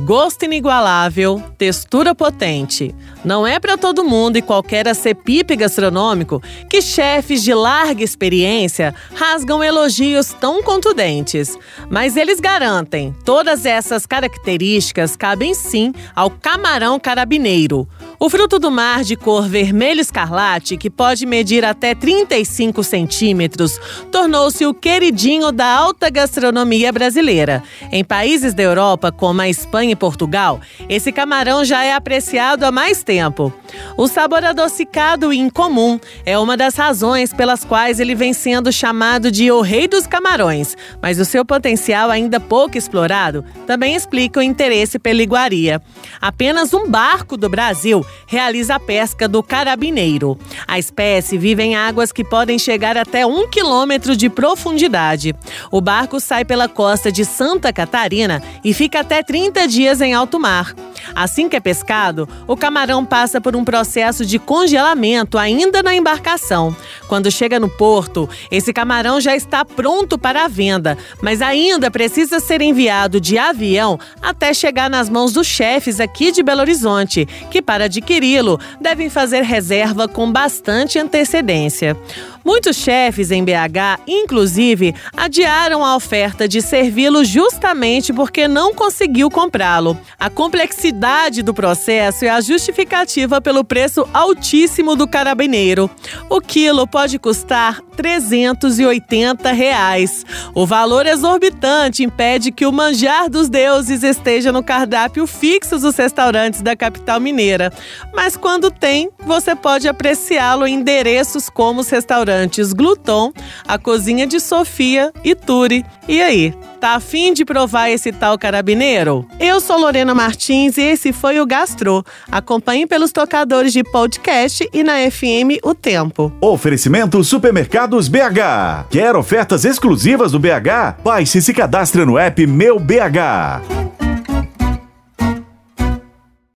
gosto inigualável, textura potente. Não é para todo mundo e qualquer acepipe gastronômico que chefes de larga experiência rasgam elogios tão contundentes. Mas eles garantem, todas essas características cabem sim ao camarão carabineiro. O fruto do mar de cor vermelho escarlate, que pode medir até 35 centímetros, tornou-se o queridinho da alta gastronomia brasileira. Em países da Europa, como a Espanha e Portugal, esse camarão já é apreciado há mais tempo. O sabor adocicado e incomum é uma das razões pelas quais ele vem sendo chamado de o rei dos camarões, mas o seu potencial ainda pouco explorado também explica o interesse pela iguaria. Apenas um barco do Brasil realiza a pesca do carabineiro. A espécie vive em águas que podem chegar até um quilômetro de profundidade. O barco sai pela costa de Santa Catarina e fica até 30 dias em alto mar. Assim que é pescado, o camarão passa por um processo de congelamento ainda na embarcação. Quando chega no porto, esse camarão já está pronto para a venda, mas ainda precisa ser enviado de avião até chegar nas mãos dos chefes aqui de Belo Horizonte, que para adquiri-lo devem fazer reserva com bastante antecedência. Muitos chefes em BH, inclusive, adiaram a oferta de servi-lo justamente porque não conseguiu comprá-lo. A complexidade do processo é a justificativa pelo preço altíssimo do carabineiro. O quilo pode custar 380 reais. O valor exorbitante impede que o manjar dos deuses esteja no cardápio fixo dos restaurantes da capital mineira. Mas quando tem, você pode apreciá-lo em endereços como os restaurantes restaurantes Gluton, a cozinha de Sofia e Turi. E aí, tá afim de provar esse tal carabineiro? Eu sou Lorena Martins e esse foi o Gastro. Acompanhe pelos tocadores de podcast e na FM O Tempo. Oferecimento Supermercados BH. Quer ofertas exclusivas do BH? Baixe e se cadastre no app Meu BH.